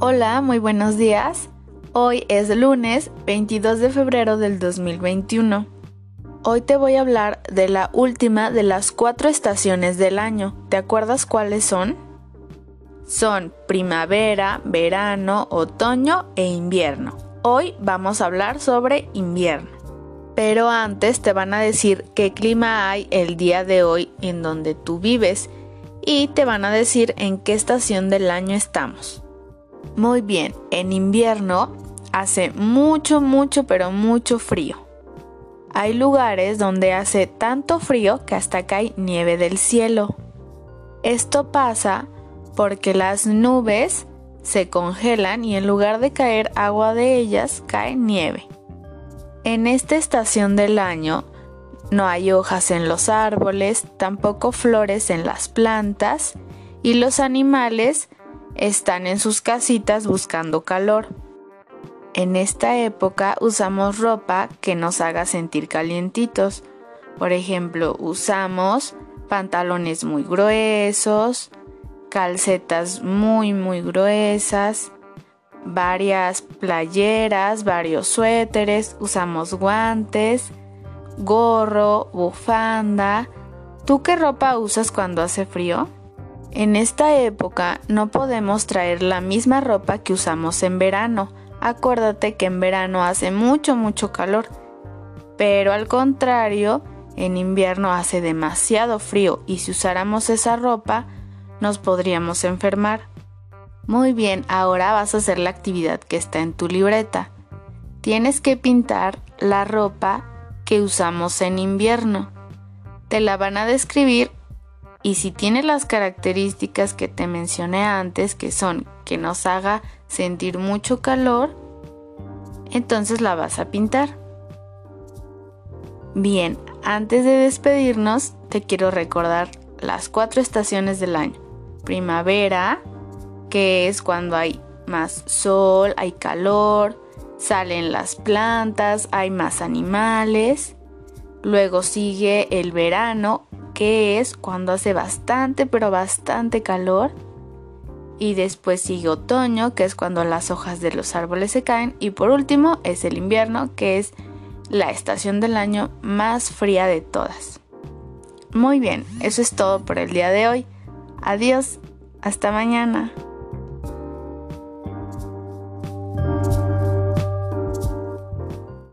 Hola, muy buenos días. Hoy es lunes 22 de febrero del 2021. Hoy te voy a hablar de la última de las cuatro estaciones del año. ¿Te acuerdas cuáles son? Son primavera, verano, otoño e invierno. Hoy vamos a hablar sobre invierno. Pero antes te van a decir qué clima hay el día de hoy en donde tú vives y te van a decir en qué estación del año estamos. Muy bien, en invierno hace mucho, mucho, pero mucho frío. Hay lugares donde hace tanto frío que hasta cae nieve del cielo. Esto pasa porque las nubes se congelan y en lugar de caer agua de ellas, cae nieve. En esta estación del año no hay hojas en los árboles, tampoco flores en las plantas y los animales están en sus casitas buscando calor. En esta época usamos ropa que nos haga sentir calientitos. Por ejemplo, usamos pantalones muy gruesos, calcetas muy muy gruesas, varias playeras, varios suéteres, usamos guantes, gorro, bufanda. ¿Tú qué ropa usas cuando hace frío? En esta época no podemos traer la misma ropa que usamos en verano. Acuérdate que en verano hace mucho, mucho calor. Pero al contrario, en invierno hace demasiado frío y si usáramos esa ropa, nos podríamos enfermar. Muy bien, ahora vas a hacer la actividad que está en tu libreta. Tienes que pintar la ropa que usamos en invierno. Te la van a describir y si tiene las características que te mencioné antes, que son que nos haga sentir mucho calor, entonces la vas a pintar. Bien, antes de despedirnos, te quiero recordar las cuatro estaciones del año. Primavera, que es cuando hay más sol, hay calor, salen las plantas, hay más animales. Luego sigue el verano, que es cuando hace bastante, pero bastante calor. Y después sigue otoño, que es cuando las hojas de los árboles se caen. Y por último es el invierno, que es la estación del año más fría de todas. Muy bien, eso es todo por el día de hoy. Adiós, hasta mañana.